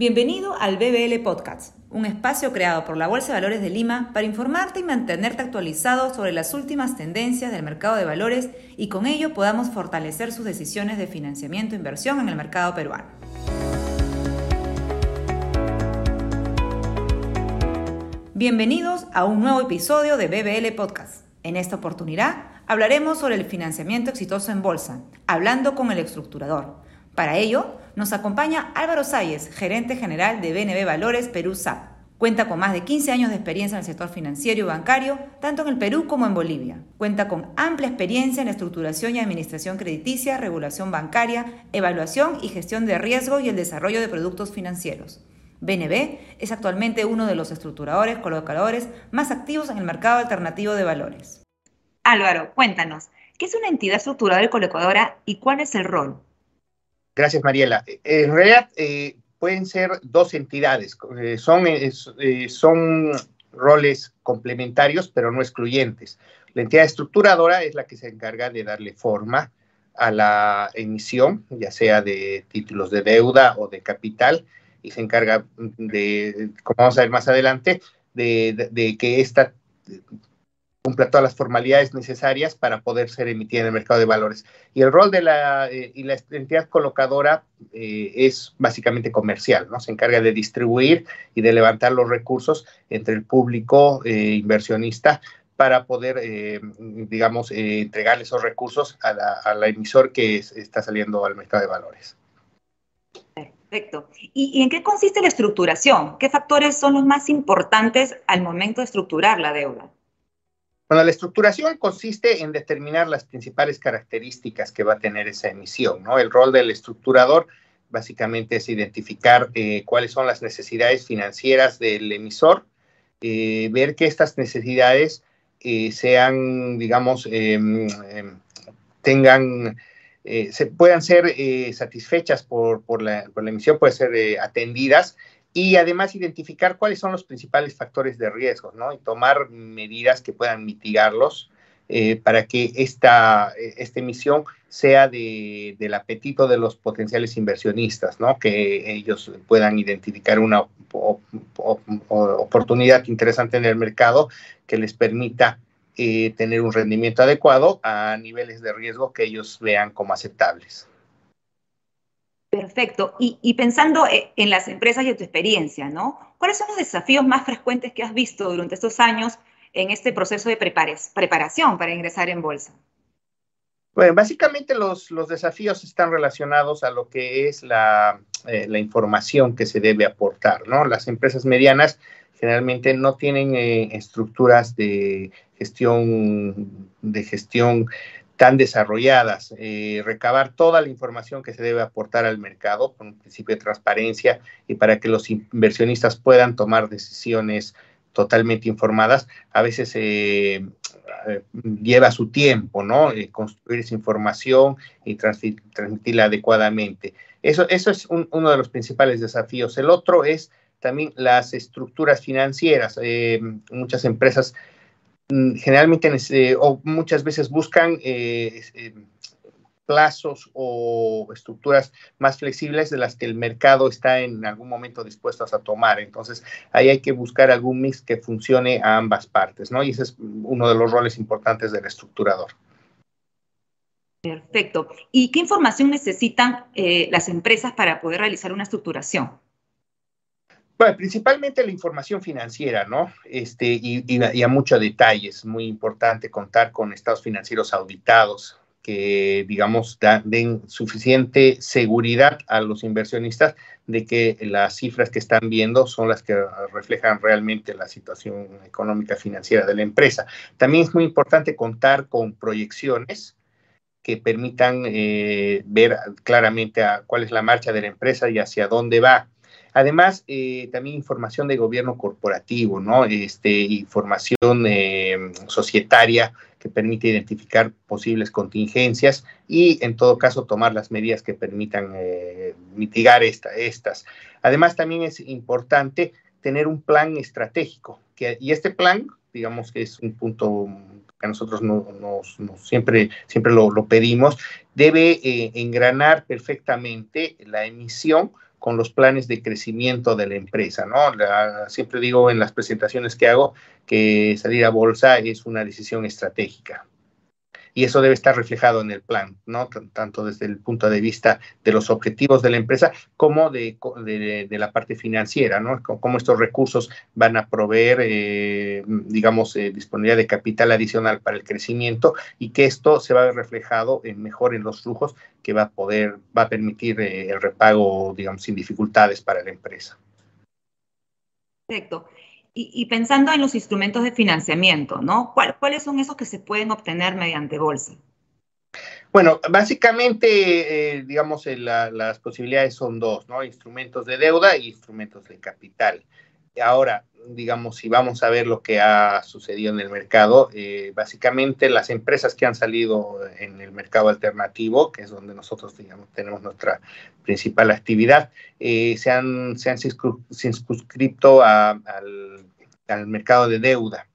Bienvenido al BBL Podcast, un espacio creado por la Bolsa de Valores de Lima para informarte y mantenerte actualizado sobre las últimas tendencias del mercado de valores y con ello podamos fortalecer sus decisiones de financiamiento e inversión en el mercado peruano. Bienvenidos a un nuevo episodio de BBL Podcast. En esta oportunidad hablaremos sobre el financiamiento exitoso en bolsa, hablando con el estructurador. Para ello, nos acompaña Álvaro Salles, gerente general de BNB Valores Perú SAP. Cuenta con más de 15 años de experiencia en el sector financiero y bancario, tanto en el Perú como en Bolivia. Cuenta con amplia experiencia en estructuración y administración crediticia, regulación bancaria, evaluación y gestión de riesgo y el desarrollo de productos financieros. BNB es actualmente uno de los estructuradores colocadores más activos en el mercado alternativo de valores. Álvaro, cuéntanos, ¿qué es una entidad estructuradora y colocadora y cuál es el rol? Gracias, Mariela. En realidad, eh, pueden ser dos entidades. Eh, eh, son roles complementarios, pero no excluyentes. La entidad estructuradora es la que se encarga de darle forma a la emisión, ya sea de títulos de deuda o de capital, y se encarga de, como vamos a ver más adelante, de, que esta cumpla todas las formalidades necesarias para poder ser emitida en el mercado de valores. Y el rol de la, eh, y la entidad colocadora eh, es básicamente comercial, ¿no? Se encarga de distribuir y de levantar los recursos entre el público eh, inversionista para poder, digamos, entregar esos recursos a la, emisor que está saliendo al mercado de valores. Perfecto. ¿Y, en qué consiste la estructuración? ¿Qué factores son los más importantes al momento de estructurar la deuda? Bueno, la estructuración consiste en determinar las principales características que va a tener esa emisión, ¿no? El rol del estructurador básicamente es identificar eh, cuáles son las necesidades financieras del emisor, eh, ver que estas necesidades eh, sean, digamos, em, tengan, se puedan ser satisfechas por, por, la, por, la, emisión, pueden ser atendidas y además identificar cuáles son los principales factores de riesgo, ¿no? Y tomar medidas que puedan mitigarlos eh, para que esta, esta emisión sea de, del apetito de los potenciales inversionistas, ¿no? Que ellos puedan identificar una oportunidad interesante en el mercado que les permita eh, tener un rendimiento adecuado a niveles de riesgo que ellos vean como aceptables. Perfecto. Y, pensando e, en las empresas y en tu experiencia, ¿no? ¿Cuáles son los desafíos más frecuentes que has visto durante estos años en este proceso de preparación para ingresar en bolsa? Bueno, básicamente los, desafíos están relacionados a lo que es la, eh, la, información que se debe aportar, ¿no? Las empresas medianas generalmente no tienen eh, estructuras de gestión, de gestión tan desarrolladas, eh, recabar toda la información que se debe aportar al mercado con un principio de transparencia y para que los inversionistas puedan tomar decisiones totalmente informadas, a veces eh, eh, lleva su tiempo, ¿no? construir esa información y transmitirla adecuadamente. Eso, eso es uno de los principales desafíos. El otro es también las estructuras financieras. muchas empresas generalmente eh, o muchas veces buscan eh, eh, plazos o estructuras más flexibles de las que el mercado está en algún momento dispuesto a tomar. Entonces, ahí hay que buscar algún mix que funcione a ambas partes, ¿no? Y ese es uno de los roles importantes del estructurador. Perfecto. ¿Y qué información necesitan las empresas para poder realizar una estructuración? Bueno, principalmente la información financiera, ¿no? Este, y, a mucho detalle. Es muy importante contar con estados financieros auditados que, digamos, den suficiente seguridad a los inversionistas de que las cifras que están viendo son las que reflejan realmente la situación económica financiera de la empresa. También es muy importante contar con proyecciones que permitan eh, ver claramente a cuál es la marcha de la empresa y hacia dónde va Además, eh, también información de gobierno corporativo, ¿no? Este, información eh, societaria que permite identificar posibles contingencias y, en todo caso, tomar las medidas que permitan eh, mitigar estas. Además, también es importante tener un plan estratégico, que, y este plan, digamos que es un punto que nosotros nos, siempre, siempre lo, lo pedimos, debe engranar perfectamente la emisión con los planes de crecimiento de la empresa, ¿no? siempre digo en las presentaciones que hago que salir a bolsa es una decisión estratégica y eso debe estar reflejado en el plan, ¿no? tanto desde el punto de vista de los objetivos de la empresa como de, de, la parte financiera, ¿no? Cómo estos recursos van a proveer, eh, digamos, eh, disponibilidad de capital adicional para el crecimiento y que esto se va a ver reflejado en mejor en los flujos que va a poder, va a permitir eh, el repago, digamos, sin dificultades para la empresa. Perfecto. Y, pensando en los instrumentos de financiamiento, ¿no? ¿Cuáles son esos que se pueden obtener mediante bolsa? Bueno, básicamente, eh, digamos, eh, las posibilidades son dos, ¿no? Instrumentos de deuda y instrumentos de capital. Ahora, digamos, si vamos a ver lo que ha sucedido en el mercado, eh, básicamente las empresas que han salido en el mercado alternativo, que es donde nosotros digamos, tenemos nuestra principal actividad, se, han, se han circunscrito al, al mercado de deuda.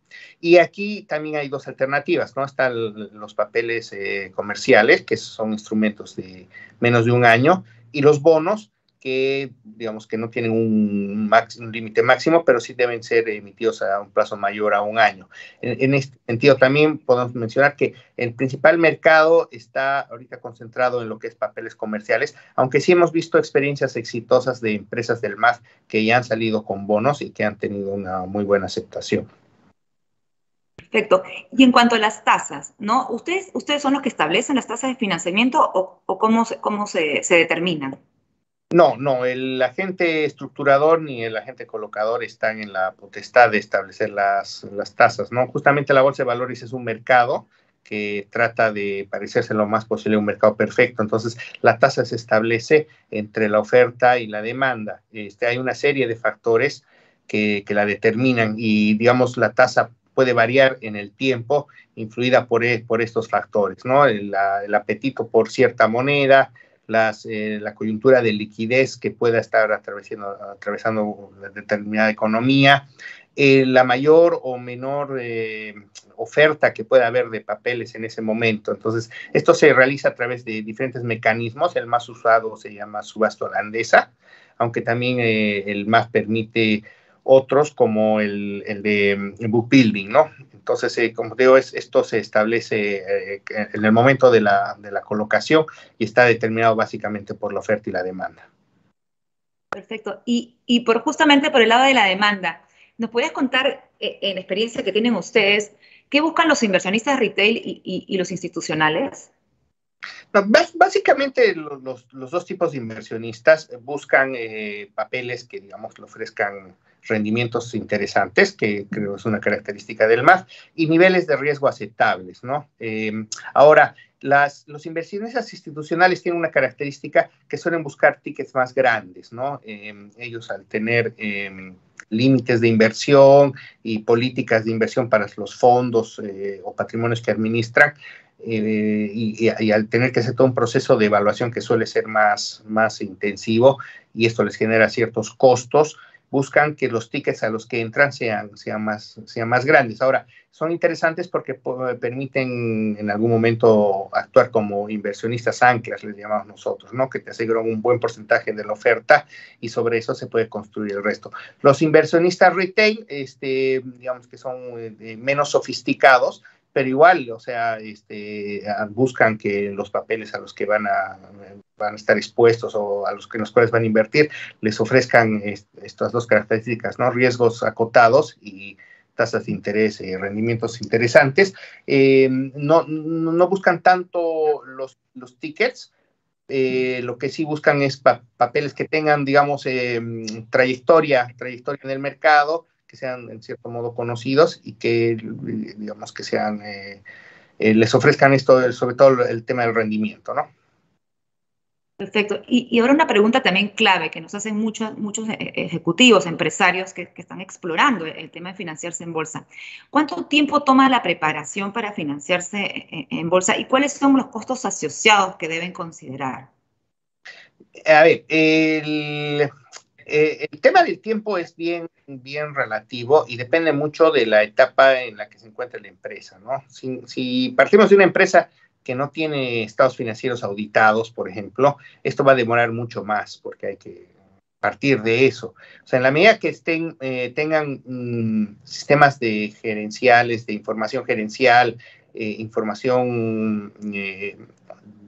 Y aquí también hay dos alternativas, ¿no? Están los papeles eh, comerciales, que son instrumentos de menos de un año, y los bonos, que digamos que no tienen un, límite máximo, pero sí deben ser emitidos a un plazo mayor a un año. En, este sentido, también podemos mencionar que el principal mercado está ahorita concentrado en lo que es papeles comerciales, aunque sí hemos visto experiencias exitosas de empresas del MAF que ya han salido con bonos y que han tenido una muy buena aceptación. Perfecto. Y en cuanto a las tasas, ¿no? ¿Ustedes, ustedes son los que establecen las tasas de financiamiento o, cómo, cómo se determinan? No, no, el agente estructurador ni el agente colocador están en la potestad de establecer las, tasas, ¿no? Justamente la bolsa de valores es un mercado que trata de parecerse lo más posible a un mercado perfecto. Entonces, la tasa se establece entre la oferta y la demanda. Este, hay una serie de factores que, que la determinan y, digamos, la tasa puede variar en el tiempo, influida por, e, por estos factores, ¿no? El, el apetito por cierta moneda, las, eh, la coyuntura de liquidez que pueda estar atravesando, atravesando determinada economía, eh, la mayor o menor eh, oferta que pueda haber de papeles en ese momento. Entonces, esto se realiza a través de diferentes mecanismos. El más usado se llama subasta holandesa, aunque también el más permite otros como el, el de book building, ¿no? Entonces, eh, como digo, es, esto se establece eh, en el momento de la, de la colocación y está determinado básicamente por la oferta y la demanda. Perfecto. Y, y por justamente por el lado de la demanda, ¿nos puedes contar eh, en experiencia que tienen ustedes qué buscan los inversionistas retail y, y, los institucionales? básicamente los, los, dos tipos de inversionistas buscan papeles que, digamos, le ofrezcan rendimientos interesantes, que creo es una característica del MAF, y niveles de riesgo aceptables, ¿no? Em, ahora, las, los inversionistas institucionales tienen una característica que suelen buscar tickets más grandes, ¿no? Em, ellos al tener em, límites de inversión y políticas de inversión para los fondos eh, o patrimonios que administran, eh, y, y, al tener que hacer todo un proceso de evaluación que suele ser más, más intensivo y esto les genera ciertos costos, buscan que los tickets a los que entran sean, sean, más, sean más grandes. Ahora, son interesantes porque permiten en algún momento actuar como inversionistas anclas, les llamamos nosotros, ¿no? Que te aseguran un buen porcentaje de la oferta y sobre eso se puede construir el resto. Los inversionistas retail, este, digamos que son eh, menos sofisticados, pero igual, o sea, este, buscan que los papeles a los que van a, van a estar expuestos o a los que los cuales van a invertir les ofrezcan estas dos características, ¿no? Riesgos acotados y tasas de interés y rendimientos interesantes. Eh, no, no, buscan tanto los, los tickets, eh, lo que sí buscan es papeles que tengan, digamos, eh, trayectoria, trayectoria en el mercado, que sean en cierto modo conocidos y que, digamos, que sean, eh, eh, les ofrezcan esto, sobre todo el tema del rendimiento, ¿no? Perfecto. Y, ahora una pregunta también clave que nos hacen muchos, muchos eh, ejecutivos, empresarios que, están explorando el tema de financiarse en bolsa. ¿Cuánto tiempo toma la preparación para financiarse en, en bolsa y cuáles son los costos asociados que deben considerar? A ver, el, eh, el tema del tiempo es bien, bien relativo y depende mucho de la etapa en la que se encuentra la empresa, ¿no? Si, partimos de una empresa que no tiene estados financieros auditados, por ejemplo, esto va a demorar mucho más porque hay que partir de eso. O sea, en la medida que estén, eh, tengan mm, sistemas de gerenciales, de información gerencial, eh, información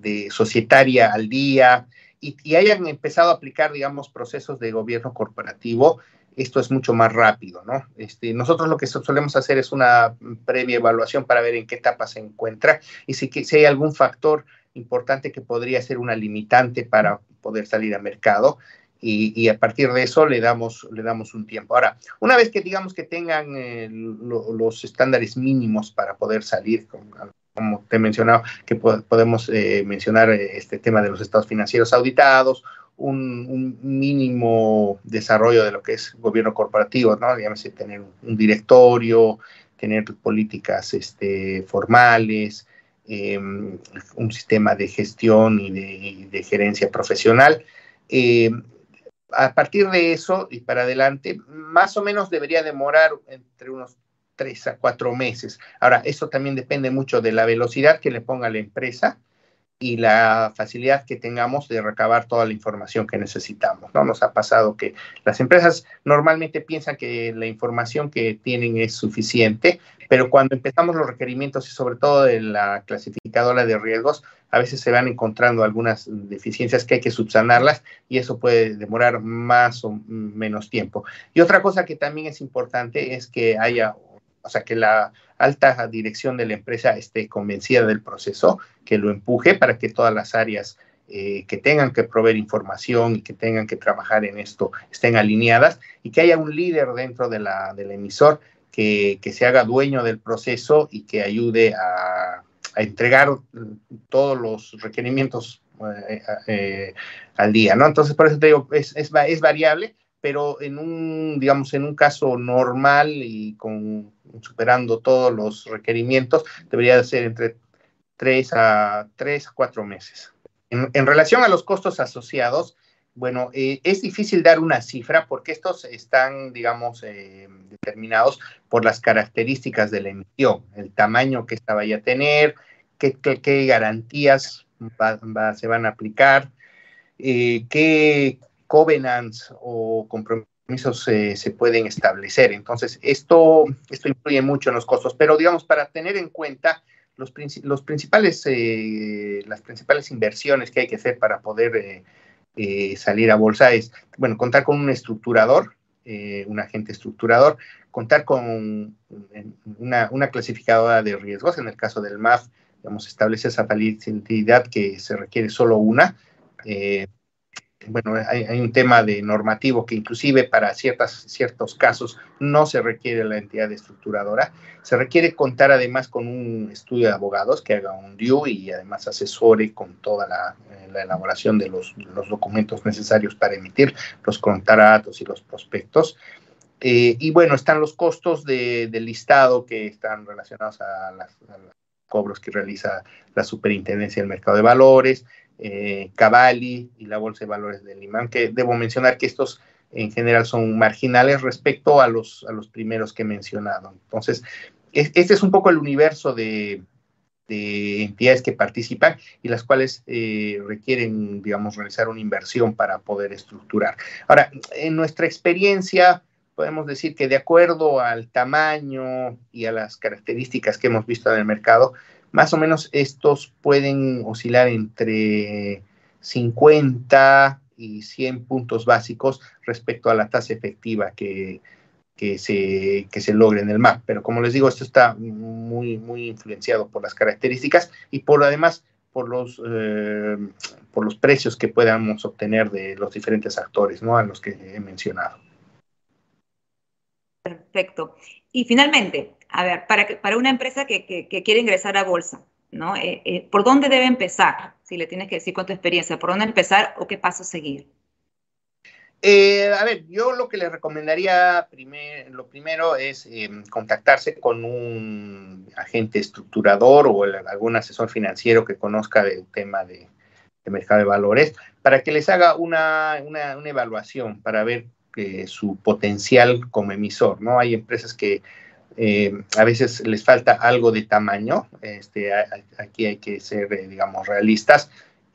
de societaria al día, y, hayan empezado a aplicar, digamos, procesos de gobierno corporativo, esto es mucho más rápido, ¿no? Este, nosotros lo que solemos hacer es una previa evaluación para ver en qué etapa se encuentra y si, si hay algún factor importante que podría ser una limitante para poder salir al mercado. Y, a partir de eso le damos, le damos un tiempo. Ahora, una vez que digamos que tengan eh, los estándares mínimos para poder salir, como te he mencionado, que podemos eh, mencionar eh, este tema de los estados financieros auditados, un, mínimo desarrollo de lo que es gobierno corporativo, ¿no? Llámese tener un directorio, tener políticas este, formales, Em, un sistema de gestión y de, gerencia profesional. Em, a partir de eso y para adelante, más o menos debería demorar entre unos tres a cuatro meses. Ahora, eso también depende mucho de la velocidad que le ponga la empresa y la facilidad que tengamos de recabar toda la información que necesitamos. ¿no? Nos ha pasado que las empresas normalmente piensan que la información que tienen es suficiente, pero cuando empezamos los requerimientos y sobre todo de la clasificadora de riesgos, a veces se van encontrando algunas deficiencias que hay que subsanarlas y eso puede demorar más o menos tiempo. Y otra cosa que también es importante es que haya o sea, que la alta dirección de la empresa esté convencida del proceso, que lo empuje para que todas las áreas eh, que tengan que proveer información y que tengan que trabajar en esto estén alineadas y que haya un líder dentro de la, del emisor que, que, se haga dueño del proceso y que ayude a, a entregar todos los requerimientos eh, eh, al día, ¿no? Entonces, por eso te digo, es, es, es variable, pero en un, digamos, en un caso normal y con superando todos los requerimientos, debería de ser entre tres a tres a cuatro meses. En, relación a los costos asociados, bueno, eh, es difícil dar una cifra porque estos están, digamos, eh, determinados por las características de la emisión, el tamaño que esta vaya a tener, qué, qué, garantías se van a aplicar, eh, qué, covenants o compromisos se pueden establecer. Entonces, esto, esto influye mucho en los costos, pero digamos, para tener en cuenta los, principales, eh, las principales inversiones que hay que hacer para poder eh, eh, salir a bolsa es, bueno, contar con un estructurador, un agente estructurador, contar con una, una, clasificadora de riesgos, en el caso del MAF, digamos, establece esa facilidad que se requiere solo una, bueno, hay, un tema de normativo que inclusive para ciertas, ciertos casos no se requiere la entidad estructuradora. Se requiere contar además con un estudio de abogados que haga un due y además asesore con toda la, eh, elaboración de los, documentos necesarios para emitir los contratos y los prospectos. Eh, y bueno, están los costos de, del listado que están relacionados a, los cobros que realiza la Superintendencia del Mercado de Valores, eh, Cavalli y la Bolsa de Valores del Imán, que debo mencionar que estos en general son marginales respecto a los, a los primeros que he mencionado. Entonces, este es un poco el universo de, entidades que participan y las cuales eh, requieren, digamos, realizar una inversión para poder estructurar. Ahora, en nuestra experiencia, podemos decir que de acuerdo al tamaño y a las características que hemos visto en el mercado, más o menos estos pueden oscilar entre 50 y 100 puntos básicos respecto a la tasa efectiva que, que se, que se logre en el MAP. Pero como les digo, esto está muy, muy influenciado por las características y por además por los, eh, por los precios que podamos obtener de los diferentes actores, ¿no? A los que he mencionado. Perfecto. Y finalmente, a ver, para, para una empresa que, quiere ingresar a bolsa, ¿no? Eh, eh, ¿Por dónde debe empezar? Si le tienes que decir con tu experiencia, ¿por dónde empezar o qué paso seguir? Eh, a ver, yo lo que le recomendaría lo primero es em, contactarse con un agente estructurador o algún asesor financiero que conozca del tema de, mercado de valores para que les haga una, una, una evaluación para ver su potencial como emisor, ¿no? Hay empresas que eh, a veces les falta algo de tamaño, este, aquí hay que ser, eh, digamos, realistas.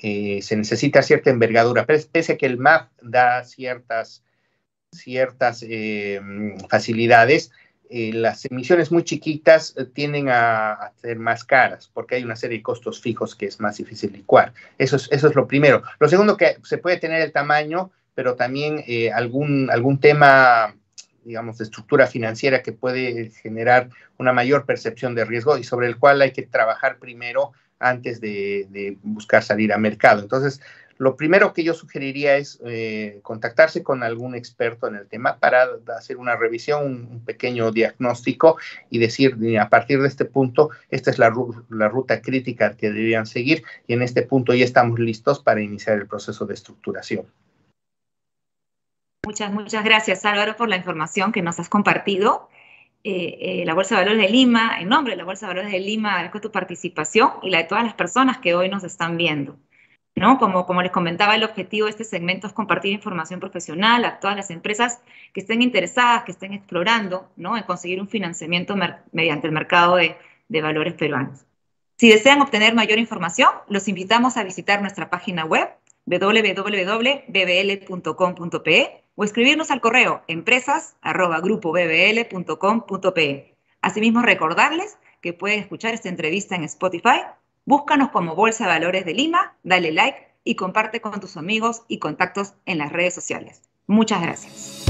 eh, se necesita cierta envergadura, pese a que el MAF da ciertas, ciertas eh, facilidades, las emisiones muy chiquitas tienden a, ser más caras porque hay una serie de costos fijos que es más difícil licuar. Eso es, eso es lo primero. Lo segundo, que se puede tener el tamaño, pero también algún, algún tema digamos, de estructura financiera que puede generar una mayor percepción de riesgo y sobre el cual hay que trabajar primero antes de, buscar salir a mercado. Entonces, lo primero que yo sugeriría es eh, contactarse con algún experto en el tema para hacer una revisión, un, pequeño diagnóstico y decir, a partir de este punto, esta es la, ruta crítica que deberían seguir y en este punto ya estamos listos para iniciar el proceso de estructuración. Muchas, muchas gracias Álvaro por la información que nos has compartido. Eh, eh, la Bolsa de Valores de Lima, en nombre de la Bolsa de Valores de Lima, agradezco tu participación y la de todas las personas que hoy nos están viendo. ¿no? Como, como les comentaba, el objetivo de este segmento es compartir información profesional a todas las empresas que estén interesadas, que estén explorando ¿no? en conseguir un financiamiento mediante el mercado de, de valores peruanos. Si desean obtener mayor información, los invitamos a visitar nuestra página web www.bbl.com.pe o escribirnos al correo empresas.grupobbl.com.pe. Asimismo, recordarles que pueden escuchar esta entrevista en Spotify. Búscanos como Bolsa de Valores de Lima, dale like y comparte con tus amigos y contactos en las redes sociales. Muchas gracias.